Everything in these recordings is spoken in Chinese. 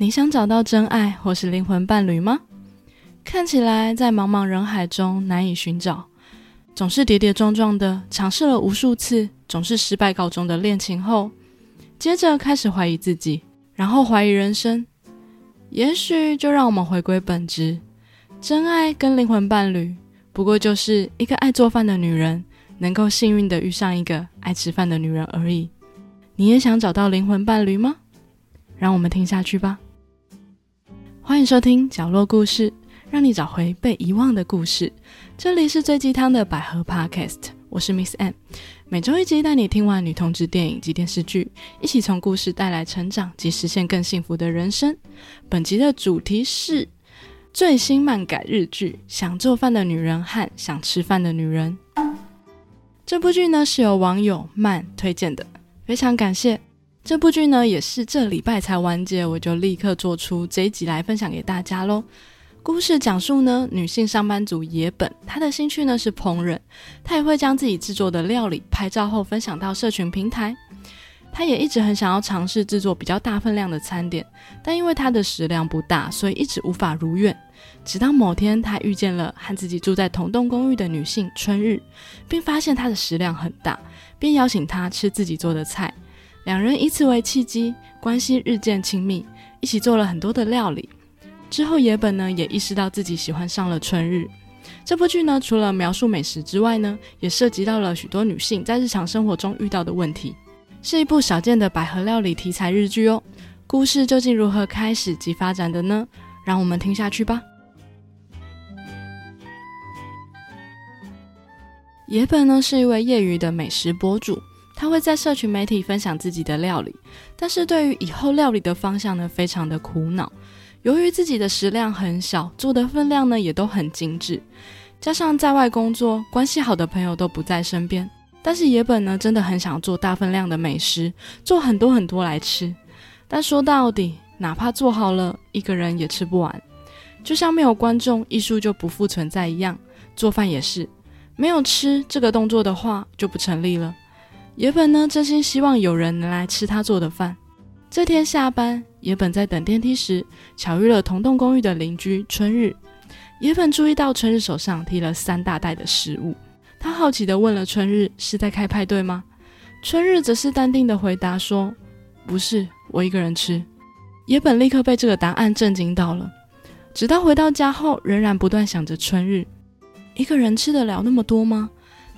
你想找到真爱或是灵魂伴侣吗？看起来在茫茫人海中难以寻找，总是跌跌撞撞的尝试了无数次，总是失败告终的恋情后，接着开始怀疑自己，然后怀疑人生。也许就让我们回归本质，真爱跟灵魂伴侣，不过就是一个爱做饭的女人能够幸运的遇上一个爱吃饭的女人而已。你也想找到灵魂伴侣吗？让我们听下去吧。欢迎收听角落故事，让你找回被遗忘的故事。这里是最鸡汤的百合 Podcast，我是 Miss M。每周一集带你听完女同志电影及电视剧，一起从故事带来成长及实现更幸福的人生。本集的主题是最新漫改日剧《想做饭的女人和想吃饭的女人》。这部剧呢是由网友曼推荐的，非常感谢。这部剧呢，也是这礼拜才完结，我就立刻做出这一集来分享给大家喽。故事讲述呢，女性上班族野本，她的兴趣呢是烹饪，她也会将自己制作的料理拍照后分享到社群平台。她也一直很想要尝试制作比较大分量的餐点，但因为她的食量不大，所以一直无法如愿。直到某天，她遇见了和自己住在同栋公寓的女性春日，并发现她的食量很大，便邀请她吃自己做的菜。两人以此为契机，关系日渐亲密，一起做了很多的料理。之后，野本呢也意识到自己喜欢上了春日。这部剧呢，除了描述美食之外呢，也涉及到了许多女性在日常生活中遇到的问题，是一部少见的百合料理题材日剧哦。故事究竟如何开始及发展的呢？让我们听下去吧。野本呢是一位业余的美食博主。他会在社群媒体分享自己的料理，但是对于以后料理的方向呢，非常的苦恼。由于自己的食量很小，做的分量呢也都很精致，加上在外工作，关系好的朋友都不在身边。但是野本呢，真的很想做大分量的美食，做很多很多来吃。但说到底，哪怕做好了，一个人也吃不完。就像没有观众，艺术就不复存在一样，做饭也是，没有吃这个动作的话，就不成立了。野本呢，真心希望有人能来吃他做的饭。这天下班，野本在等电梯时，巧遇了同栋公寓的邻居春日。野本注意到春日手上提了三大袋的食物，他好奇地问了春日：“是在开派对吗？”春日则是淡定地回答说：“不是，我一个人吃。”野本立刻被这个答案震惊到了，直到回到家后，仍然不断想着春日：“一个人吃得了那么多吗？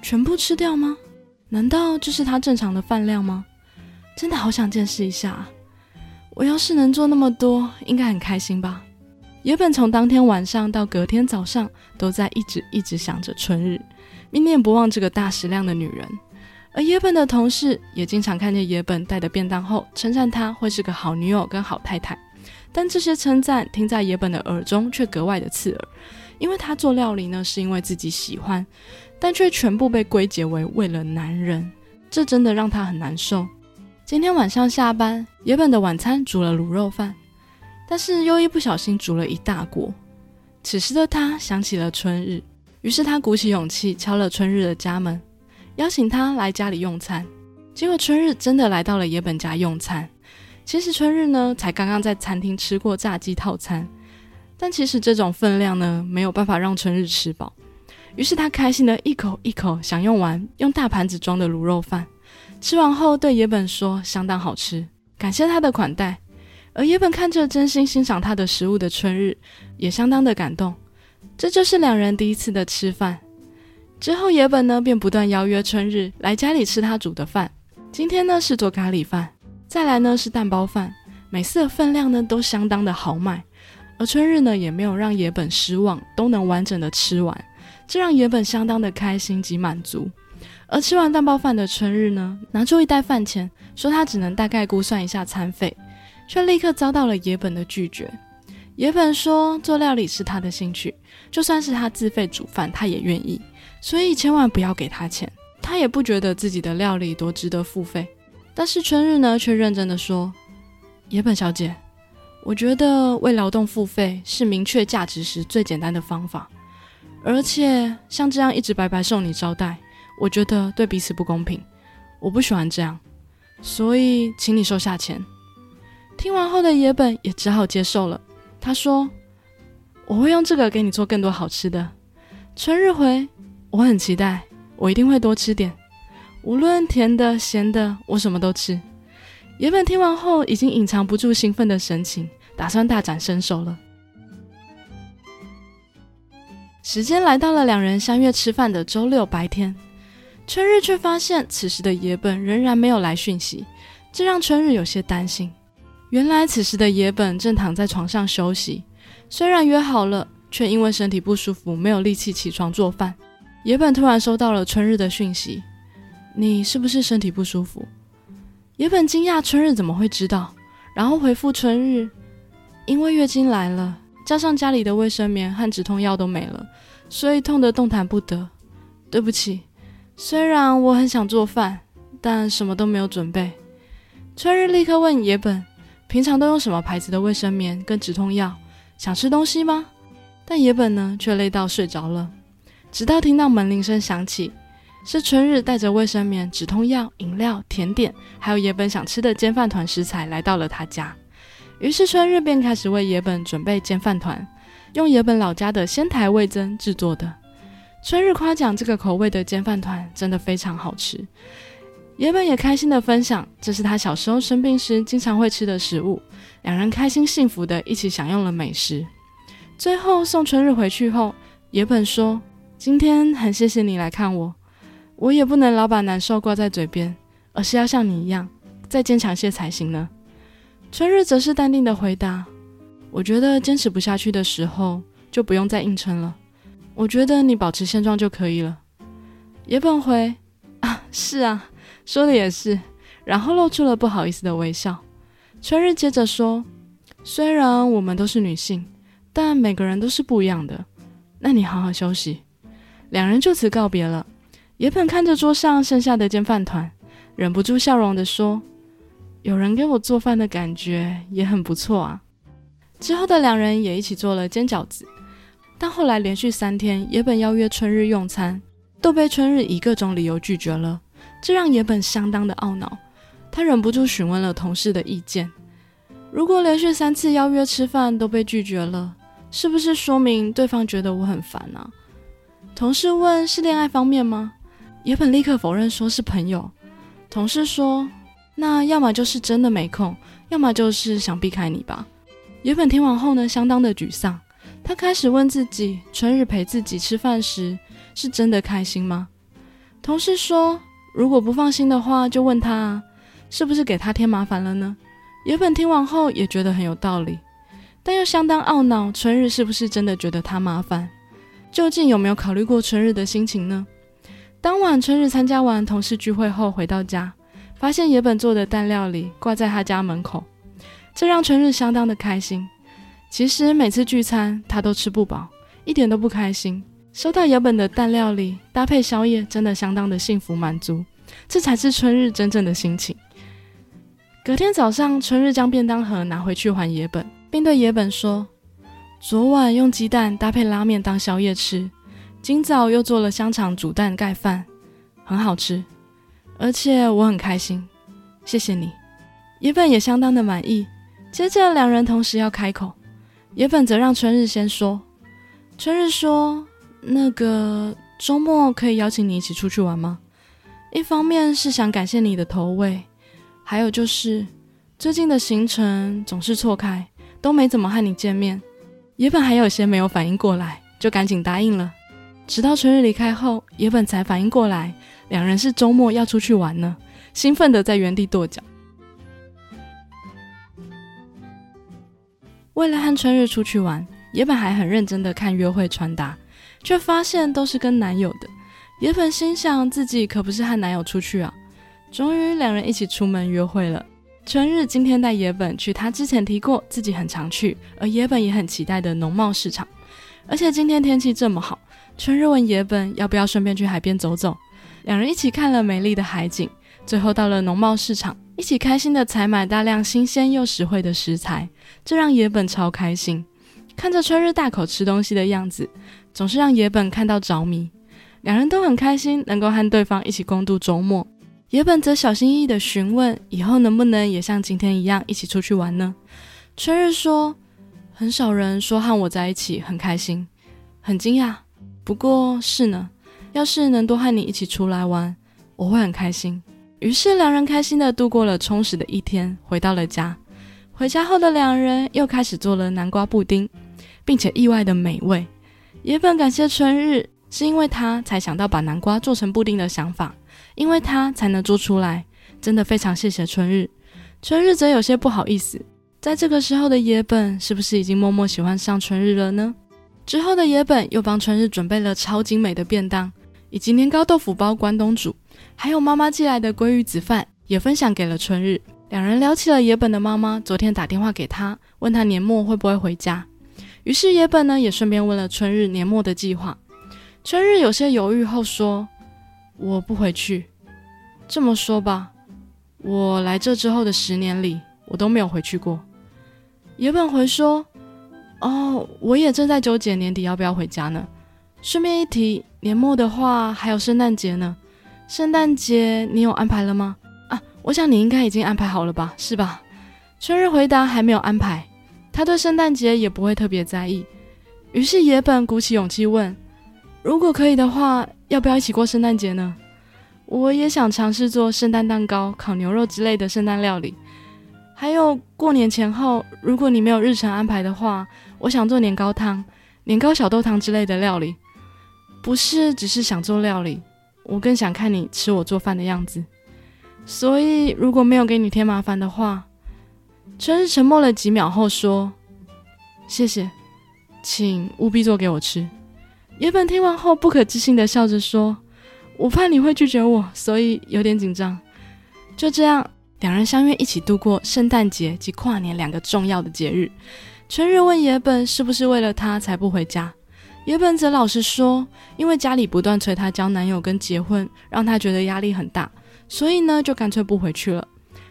全部吃掉吗？”难道这是他正常的饭量吗？真的好想见识一下。我要是能做那么多，应该很开心吧。野本从当天晚上到隔天早上，都在一直一直想着春日，念念不忘这个大食量的女人。而野本的同事也经常看见野本带的便当后，称赞她会是个好女友跟好太太。但这些称赞听在野本的耳中却格外的刺耳，因为他做料理呢，是因为自己喜欢。但却全部被归结为为了男人，这真的让他很难受。今天晚上下班，野本的晚餐煮了卤肉饭，但是又一不小心煮了一大锅。此时的他想起了春日，于是他鼓起勇气敲了春日的家门，邀请他来家里用餐。结果春日真的来到了野本家用餐。其实春日呢，才刚刚在餐厅吃过炸鸡套餐，但其实这种分量呢，没有办法让春日吃饱。于是他开心的一口一口享用完用大盘子装的卤肉饭，吃完后对野本说：“相当好吃，感谢他的款待。”而野本看着真心欣赏他的食物的春日，也相当的感动。这就是两人第一次的吃饭。之后野本呢便不断邀约春日来家里吃他煮的饭。今天呢是做咖喱饭，再来呢是蛋包饭，每次的分量呢都相当的豪迈。而春日呢也没有让野本失望，都能完整的吃完。这让野本相当的开心及满足，而吃完蛋包饭的春日呢，拿出一袋饭钱，说他只能大概估算一下餐费，却立刻遭到了野本的拒绝。野本说做料理是他的兴趣，就算是他自费煮饭，他也愿意，所以千万不要给他钱，他也不觉得自己的料理多值得付费。但是春日呢，却认真的说：“野本小姐，我觉得为劳动付费是明确价值时最简单的方法。”而且像这样一直白白受你招待，我觉得对彼此不公平。我不喜欢这样，所以请你收下钱。听完后的野本也只好接受了。他说：“我会用这个给你做更多好吃的。”春日回：“我很期待，我一定会多吃点，无论甜的咸的，我什么都吃。”野本听完后，已经隐藏不住兴奋的神情，打算大展身手了。时间来到了两人相约吃饭的周六白天，春日却发现此时的野本仍然没有来讯息，这让春日有些担心。原来此时的野本正躺在床上休息，虽然约好了，却因为身体不舒服没有力气起床做饭。野本突然收到了春日的讯息：“你是不是身体不舒服？”野本惊讶春日怎么会知道，然后回复春日：“因为月经来了。”加上家里的卫生棉和止痛药都没了，所以痛得动弹不得。对不起，虽然我很想做饭，但什么都没有准备。春日立刻问野本：“平常都用什么牌子的卫生棉跟止痛药？想吃东西吗？”但野本呢，却累到睡着了。直到听到门铃声响起，是春日带着卫生棉、止痛药、饮料、甜点，还有野本想吃的煎饭团食材来到了他家。于是春日便开始为野本准备煎饭团，用野本老家的仙台味增制作的。春日夸奖这个口味的煎饭团真的非常好吃，野本也开心的分享，这是他小时候生病时经常会吃的食物。两人开心幸福的一起享用了美食。最后送春日回去后，野本说：“今天很谢谢你来看我，我也不能老把难受挂在嘴边，而是要像你一样再坚强些才行呢。”春日则是淡定的回答：“我觉得坚持不下去的时候，就不用再硬撑了。我觉得你保持现状就可以了。”野本回：“啊，是啊，说的也是。”然后露出了不好意思的微笑。春日接着说：“虽然我们都是女性，但每个人都是不一样的。那你好好休息。”两人就此告别了。野本看着桌上剩下的煎饭团，忍不住笑容的说。有人给我做饭的感觉也很不错啊。之后的两人也一起做了煎饺子，但后来连续三天野本邀约春日用餐，都被春日以各种理由拒绝了，这让野本相当的懊恼。他忍不住询问了同事的意见：如果连续三次邀约吃饭都被拒绝了，是不是说明对方觉得我很烦啊？同事问：是恋爱方面吗？野本立刻否认说是朋友。同事说。那要么就是真的没空，要么就是想避开你吧。野本听完后呢，相当的沮丧。他开始问自己：春日陪自己吃饭时，是真的开心吗？同事说：如果不放心的话，就问他啊，是不是给他添麻烦了呢？野本听完后也觉得很有道理，但又相当懊恼：春日是不是真的觉得他麻烦？究竟有没有考虑过春日的心情呢？当晚，春日参加完同事聚会后回到家。发现野本做的蛋料理挂在他家门口，这让春日相当的开心。其实每次聚餐他都吃不饱，一点都不开心。收到野本的蛋料理搭配宵夜，真的相当的幸福满足。这才是春日真正的心情。隔天早上，春日将便当盒拿回去还野本，并对野本说：“昨晚用鸡蛋搭配拉面当宵夜吃，今早又做了香肠煮蛋盖饭，很好吃。”而且我很开心，谢谢你。野本也相当的满意。接着两人同时要开口，野本则让春日先说。春日说：“那个周末可以邀请你一起出去玩吗？一方面是想感谢你的投喂，还有就是最近的行程总是错开，都没怎么和你见面。”野本还有些没有反应过来，就赶紧答应了。直到春日离开后，野本才反应过来。两人是周末要出去玩呢，兴奋的在原地跺脚。为了和春日出去玩，野本还很认真的看约会穿搭，却发现都是跟男友的。野本心想自己可不是和男友出去啊。终于，两人一起出门约会了。春日今天带野本去他之前提过自己很常去，而野本也很期待的农贸市场。而且今天天气这么好，春日问野本要不要顺便去海边走走。两人一起看了美丽的海景，最后到了农贸市场，一起开心的采买大量新鲜又实惠的食材，这让野本超开心。看着春日大口吃东西的样子，总是让野本看到着迷。两人都很开心，能够和对方一起共度周末。野本则小心翼翼地询问：“以后能不能也像今天一样一起出去玩呢？”春日说：“很少人说和我在一起很开心，很惊讶。不过，是呢，要是能多和你一起出来玩，我会很开心。”于是，两人开心地度过了充实的一天，回到了家。回家后的两人又开始做了南瓜布丁，并且意外的美味。野本感谢春日，是因为他才想到把南瓜做成布丁的想法。因为他才能做出来，真的非常谢谢春日。春日则有些不好意思，在这个时候的野本是不是已经默默喜欢上春日了呢？之后的野本又帮春日准备了超精美的便当，以及年糕豆腐包关东煮，还有妈妈寄来的鲑鱼子饭，也分享给了春日。两人聊起了野本的妈妈昨天打电话给他，问他年末会不会回家。于是野本呢也顺便问了春日年末的计划。春日有些犹豫后说。我不回去。这么说吧，我来这之后的十年里，我都没有回去过。野本回说：“哦，我也正在纠结年底要不要回家呢。顺便一提，年末的话还有圣诞节呢。圣诞节你有安排了吗？啊，我想你应该已经安排好了吧，是吧？”春日回答：“还没有安排。他对圣诞节也不会特别在意。”于是野本鼓起勇气问。如果可以的话，要不要一起过圣诞节呢？我也想尝试做圣诞蛋糕、烤牛肉之类的圣诞料理。还有过年前后，如果你没有日程安排的话，我想做年糕汤、年糕小豆汤之类的料理。不是只是想做料理，我更想看你吃我做饭的样子。所以如果没有给你添麻烦的话，春日沉默了几秒后说：“谢谢，请务必做给我吃。”野本听完后，不可置信的笑着说：“我怕你会拒绝我，所以有点紧张。”就这样，两人相约一起度过圣诞节及跨年两个重要的节日。春日问野本是不是为了他才不回家，野本则老实说：“因为家里不断催她交男友跟结婚，让她觉得压力很大，所以呢，就干脆不回去了。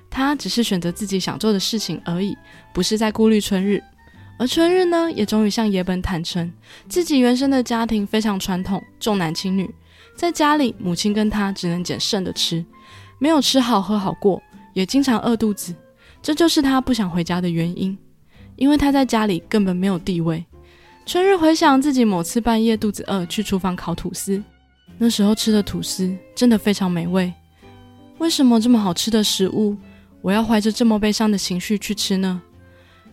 她只是选择自己想做的事情而已，不是在顾虑春日。”而春日呢，也终于向野本坦诚，自己原生的家庭非常传统，重男轻女，在家里母亲跟他只能捡剩的吃，没有吃好喝好过，也经常饿肚子，这就是他不想回家的原因，因为他在家里根本没有地位。春日回想自己某次半夜肚子饿去厨房烤吐司，那时候吃的吐司真的非常美味，为什么这么好吃的食物，我要怀着这么悲伤的情绪去吃呢？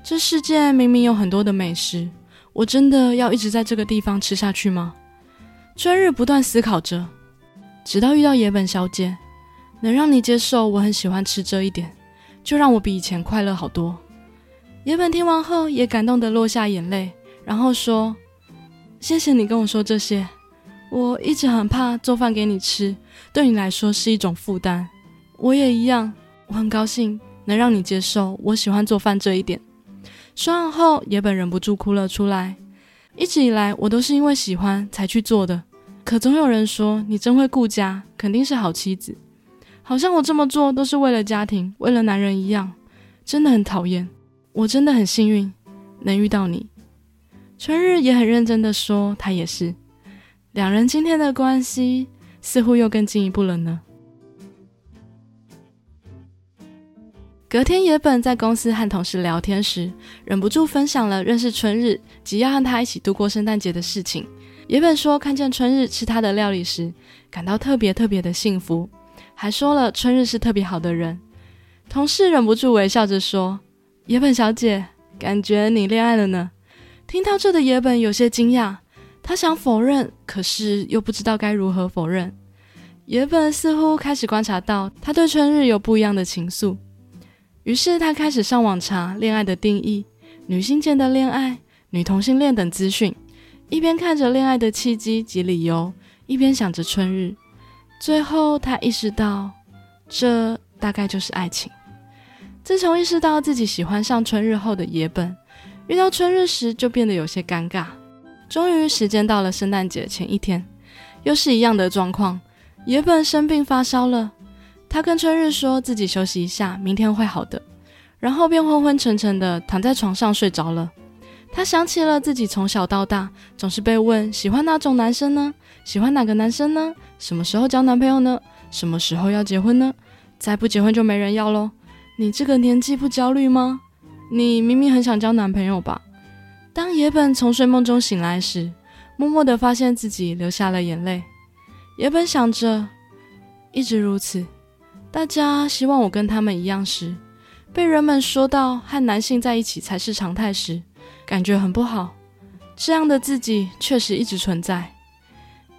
这世界明明有很多的美食，我真的要一直在这个地方吃下去吗？春日不断思考着，直到遇到野本小姐，能让你接受我很喜欢吃这一点，就让我比以前快乐好多。野本听完后也感动的落下眼泪，然后说：“谢谢你跟我说这些，我一直很怕做饭给你吃，对你来说是一种负担。我也一样，我很高兴能让你接受我喜欢做饭这一点。”说完后，野本忍不住哭了出来。一直以来，我都是因为喜欢才去做的。可总有人说你真会顾家，肯定是好妻子。好像我这么做都是为了家庭，为了男人一样，真的很讨厌。我真的很幸运能遇到你。春日也很认真的说，他也是。两人今天的关系似乎又更进一步了呢。隔天，野本在公司和同事聊天时，忍不住分享了认识春日及要和他一起度过圣诞节的事情。野本说，看见春日吃他的料理时，感到特别特别的幸福，还说了春日是特别好的人。同事忍不住微笑着说：“野本小姐，感觉你恋爱了呢。”听到这的野本有些惊讶，他想否认，可是又不知道该如何否认。野本似乎开始观察到他对春日有不一样的情愫。于是他开始上网查恋爱的定义、女性间的恋爱、女同性恋等资讯，一边看着恋爱的契机及理由，一边想着春日。最后他意识到，这大概就是爱情。自从意识到自己喜欢上春日后的野本，遇到春日时就变得有些尴尬。终于时间到了圣诞节前一天，又是一样的状况，野本生病发烧了。他跟春日说自己休息一下，明天会好的，然后便昏昏沉沉的躺在床上睡着了。他想起了自己从小到大总是被问喜欢哪种男生呢？喜欢哪个男生呢？什么时候交男朋友呢？什么时候要结婚呢？再不结婚就没人要喽。你这个年纪不焦虑吗？你明明很想交男朋友吧？当野本从睡梦中醒来时，默默地发现自己流下了眼泪。野本想着，一直如此，大家希望我跟他们一样时，被人们说到和男性在一起才是常态时，感觉很不好。这样的自己确实一直存在。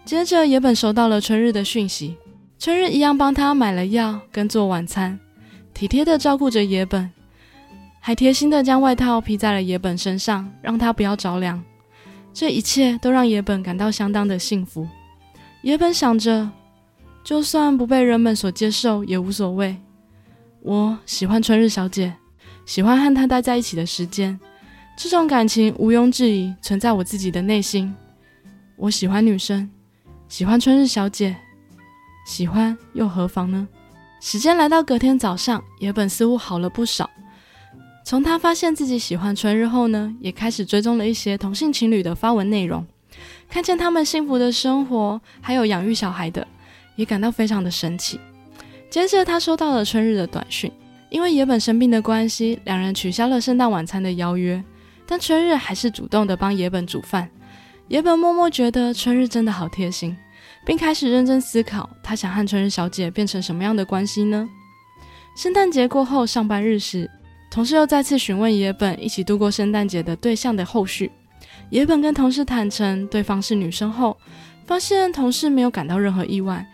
接着，野本收到了春日的讯息，春日一样帮他买了药跟做晚餐，体贴地照顾着野本。还贴心的将外套披在了野本身上，让他不要着凉。这一切都让野本感到相当的幸福。野本想着，就算不被人们所接受也无所谓。我喜欢春日小姐，喜欢和她待在一起的时间。这种感情毋庸置疑存在我自己的内心。我喜欢女生，喜欢春日小姐，喜欢又何妨呢？时间来到隔天早上，野本似乎好了不少。从他发现自己喜欢春日后呢，也开始追踪了一些同性情侣的发文内容，看见他们幸福的生活，还有养育小孩的，也感到非常的神奇。接着他收到了春日的短讯，因为野本生病的关系，两人取消了圣诞晚餐的邀约，但春日还是主动的帮野本煮饭。野本默默觉得春日真的好贴心，并开始认真思考，他想和春日小姐变成什么样的关系呢？圣诞节过后上班日时。同事又再次询问野本一起度过圣诞节的对象的后续。野本跟同事坦诚对方是女生后，发现同事没有感到任何意外，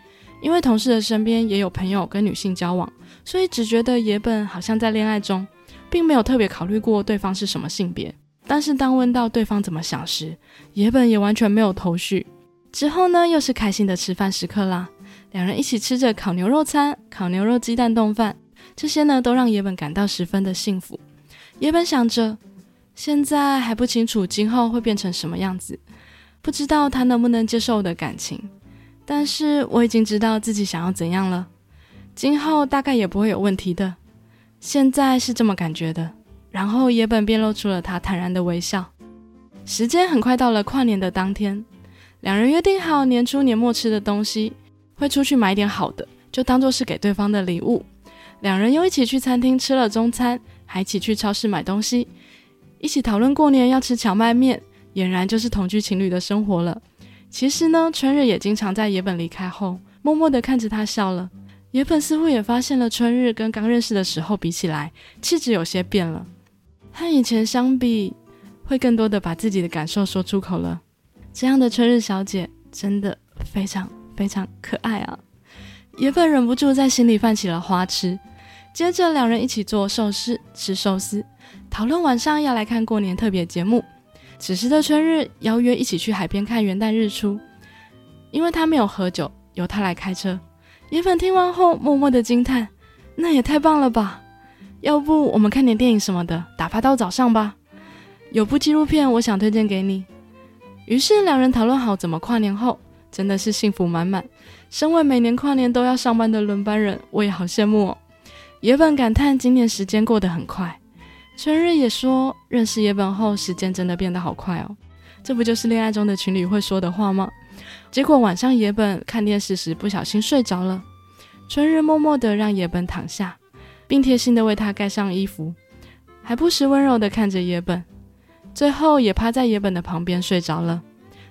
因为同事的身边也有朋友跟女性交往，所以只觉得野本好像在恋爱中，并没有特别考虑过对方是什么性别。但是当问到对方怎么想时，野本也完全没有头绪。之后呢，又是开心的吃饭时刻啦，两人一起吃着烤牛肉餐、烤牛肉鸡蛋冻饭。这些呢，都让野本感到十分的幸福。野本想着，现在还不清楚今后会变成什么样子，不知道他能不能接受我的感情，但是我已经知道自己想要怎样了，今后大概也不会有问题的。现在是这么感觉的。然后野本便露出了他坦然的微笑。时间很快到了跨年的当天，两人约定好年初年末吃的东西，会出去买点好的，就当做是给对方的礼物。两人又一起去餐厅吃了中餐，还一起去超市买东西，一起讨论过年要吃荞麦面，俨然就是同居情侣的生活了。其实呢，春日也经常在野本离开后，默默地看着他笑了。野本似乎也发现了春日跟刚认识的时候比起来，气质有些变了，和以前相比，会更多的把自己的感受说出口了。这样的春日小姐真的非常非常可爱啊！野本忍不住在心里泛起了花痴。接着，两人一起做寿司，吃寿司，讨论晚上要来看过年特别节目。此时的春日邀约一起去海边看元旦日出，因为他没有喝酒，由他来开车。野粉听完后默默的惊叹：“那也太棒了吧！要不我们看点电影什么的，打发到早上吧。有部纪录片我想推荐给你。”于是两人讨论好怎么跨年后，真的是幸福满满。身为每年跨年都要上班的轮班人，我也好羡慕哦。野本感叹今年时间过得很快，春日也说认识野本后时间真的变得好快哦，这不就是恋爱中的情侣会说的话吗？结果晚上野本看电视时不小心睡着了，春日默默的让野本躺下，并贴心的为他盖上衣服，还不时温柔的看着野本，最后也趴在野本的旁边睡着了。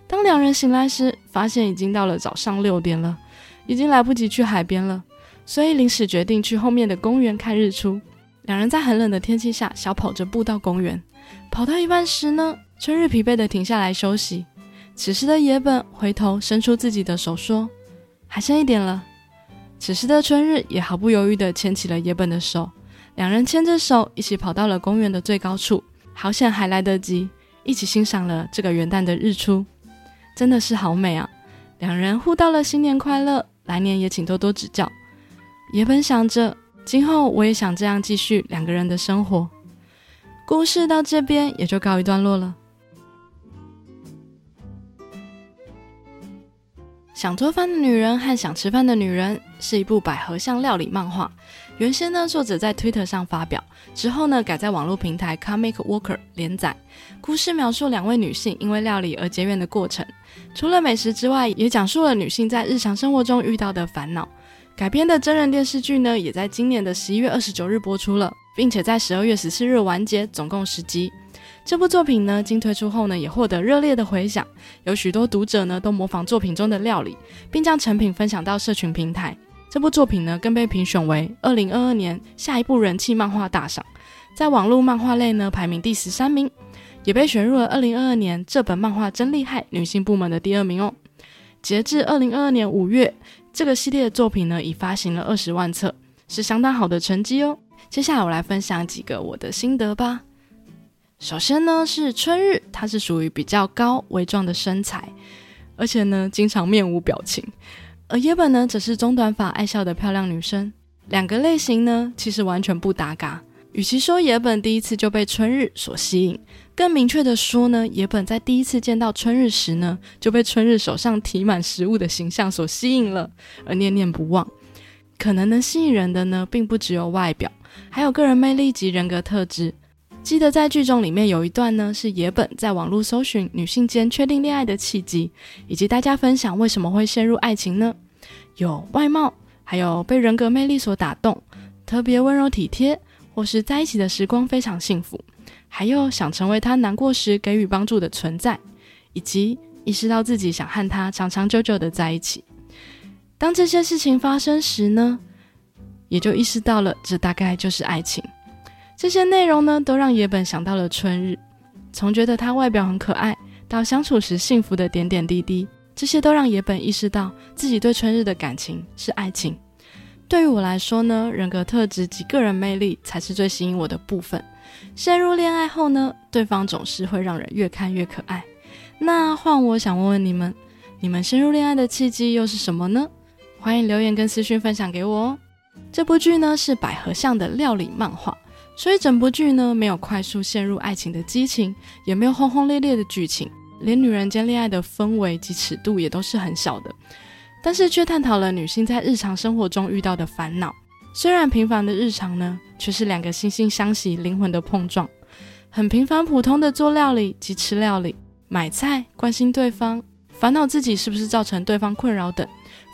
当两人醒来时，发现已经到了早上六点了，已经来不及去海边了。所以临时决定去后面的公园看日出。两人在很冷的天气下小跑着步到公园，跑到一半时呢，春日疲惫的停下来休息。此时的野本回头伸出自己的手说：“还剩一点了。”此时的春日也毫不犹豫的牵起了野本的手，两人牵着手一起跑到了公园的最高处。好险还来得及，一起欣赏了这个元旦的日出，真的是好美啊！两人互道了新年快乐，来年也请多多指教。也本想着，今后我也想这样继续两个人的生活。故事到这边也就告一段落了。想做饭的女人和想吃饭的女人是一部百合向料理漫画。原先呢，作者在 Twitter 上发表，之后呢，改在网络平台 Comic Walker 连载。故事描述两位女性因为料理而结缘的过程，除了美食之外，也讲述了女性在日常生活中遇到的烦恼。改编的真人电视剧呢，也在今年的十一月二十九日播出了，并且在十二月十四日完结，总共十集。这部作品呢，经推出后呢，也获得热烈的回响，有许多读者呢都模仿作品中的料理，并将成品分享到社群平台。这部作品呢，更被评选为二零二二年下一部人气漫画大赏，在网络漫画类呢排名第十三名，也被选入了二零二二年这本漫画真厉害女性部门的第二名哦。截至二零二二年五月。这个系列的作品呢，已发行了二十万册，是相当好的成绩哦。接下来我来分享几个我的心得吧。首先呢，是春日，她是属于比较高微壮的身材，而且呢，经常面无表情；而野本呢，则是中短发爱笑的漂亮女生。两个类型呢，其实完全不搭嘎。与其说野本第一次就被春日所吸引。更明确的说呢，野本在第一次见到春日时呢，就被春日手上提满食物的形象所吸引了，而念念不忘。可能能吸引人的呢，并不只有外表，还有个人魅力及人格特质。记得在剧中里面有一段呢，是野本在网络搜寻女性间确定恋爱的契机，以及大家分享为什么会陷入爱情呢？有外貌，还有被人格魅力所打动，特别温柔体贴，或是在一起的时光非常幸福。还有想成为他难过时给予帮助的存在，以及意识到自己想和他长长久久的在一起。当这些事情发生时呢，也就意识到了这大概就是爱情。这些内容呢，都让野本想到了春日，从觉得他外表很可爱，到相处时幸福的点点滴滴，这些都让野本意识到自己对春日的感情是爱情。对于我来说呢，人格特质及个人魅力才是最吸引我的部分。陷入恋爱后呢，对方总是会让人越看越可爱。那换我想问问你们，你们陷入恋爱的契机又是什么呢？欢迎留言跟私讯分享给我哦。这部剧呢是百合向的料理漫画，所以整部剧呢没有快速陷入爱情的激情，也没有轰轰烈烈的剧情，连女人间恋爱的氛围及尺度也都是很小的。但是却探讨了女性在日常生活中遇到的烦恼。虽然平凡的日常呢，却是两个惺惺相惜灵魂的碰撞。很平凡普通的做料理及吃料理、买菜、关心对方、烦恼自己是不是造成对方困扰等，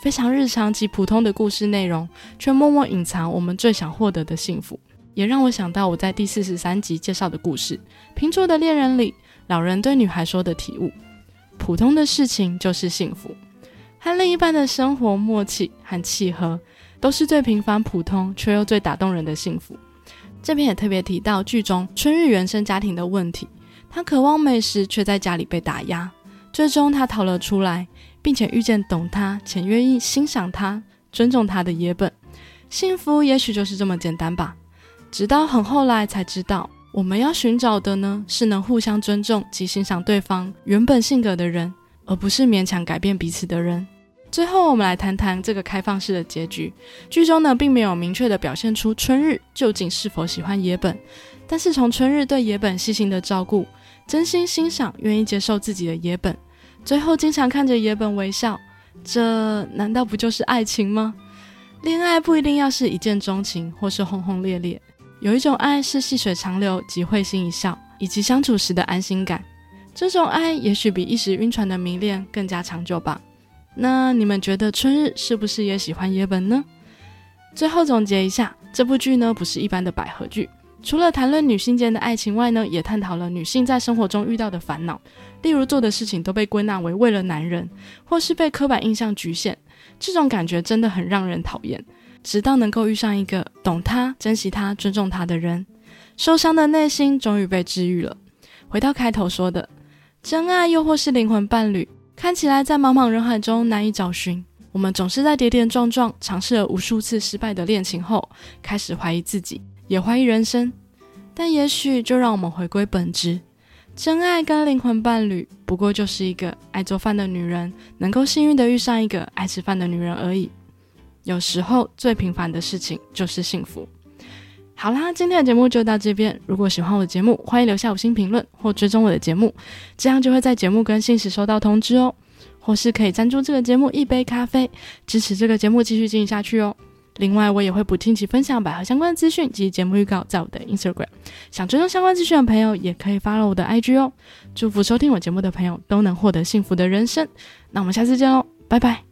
非常日常及普通的故事内容，却默默隐藏我们最想获得的幸福。也让我想到我在第四十三集介绍的故事《平座的恋人》里，老人对女孩说的体悟：普通的事情就是幸福，和另一半的生活默契和契合。都是最平凡、普通却又最打动人的幸福。这边也特别提到剧中春日原生家庭的问题，他渴望美食，却在家里被打压。最终他逃了出来，并且遇见懂他且愿意欣赏他、尊重他的野本。幸福也许就是这么简单吧。直到很后来才知道，我们要寻找的呢，是能互相尊重及欣赏对方原本性格的人，而不是勉强改变彼此的人。最后，我们来谈谈这个开放式的结局。剧中呢，并没有明确的表现出春日究竟是否喜欢野本，但是从春日对野本细心的照顾、真心欣赏、愿意接受自己的野本，最后经常看着野本微笑，这难道不就是爱情吗？恋爱不一定要是一见钟情或是轰轰烈烈，有一种爱是细水长流及会心一笑，以及相处时的安心感。这种爱也许比一时晕船的迷恋更加长久吧。那你们觉得春日是不是也喜欢野本呢？最后总结一下，这部剧呢不是一般的百合剧，除了谈论女性间的爱情外呢，也探讨了女性在生活中遇到的烦恼，例如做的事情都被归纳为为了男人，或是被刻板印象局限，这种感觉真的很让人讨厌。直到能够遇上一个懂他、珍惜他、尊重他的人，受伤的内心终于被治愈了。回到开头说的，真爱又或是灵魂伴侣。看起来在茫茫人海中难以找寻，我们总是在跌跌撞撞、尝试了无数次失败的恋情后，开始怀疑自己，也怀疑人生。但也许就让我们回归本质，真爱跟灵魂伴侣，不过就是一个爱做饭的女人能够幸运的遇上一个爱吃饭的女人而已。有时候最平凡的事情就是幸福。好啦，今天的节目就到这边。如果喜欢我的节目，欢迎留下五星评论或追踪我的节目，这样就会在节目更新时收到通知哦。或是可以赞助这个节目一杯咖啡，支持这个节目继续进行下去哦。另外，我也会不定期分享百合相关的资讯及节目预告在我的 Instagram。想追踪相关资讯的朋友，也可以发了我的 IG 哦。祝福收听我节目的朋友都能获得幸福的人生。那我们下次见喽，拜拜。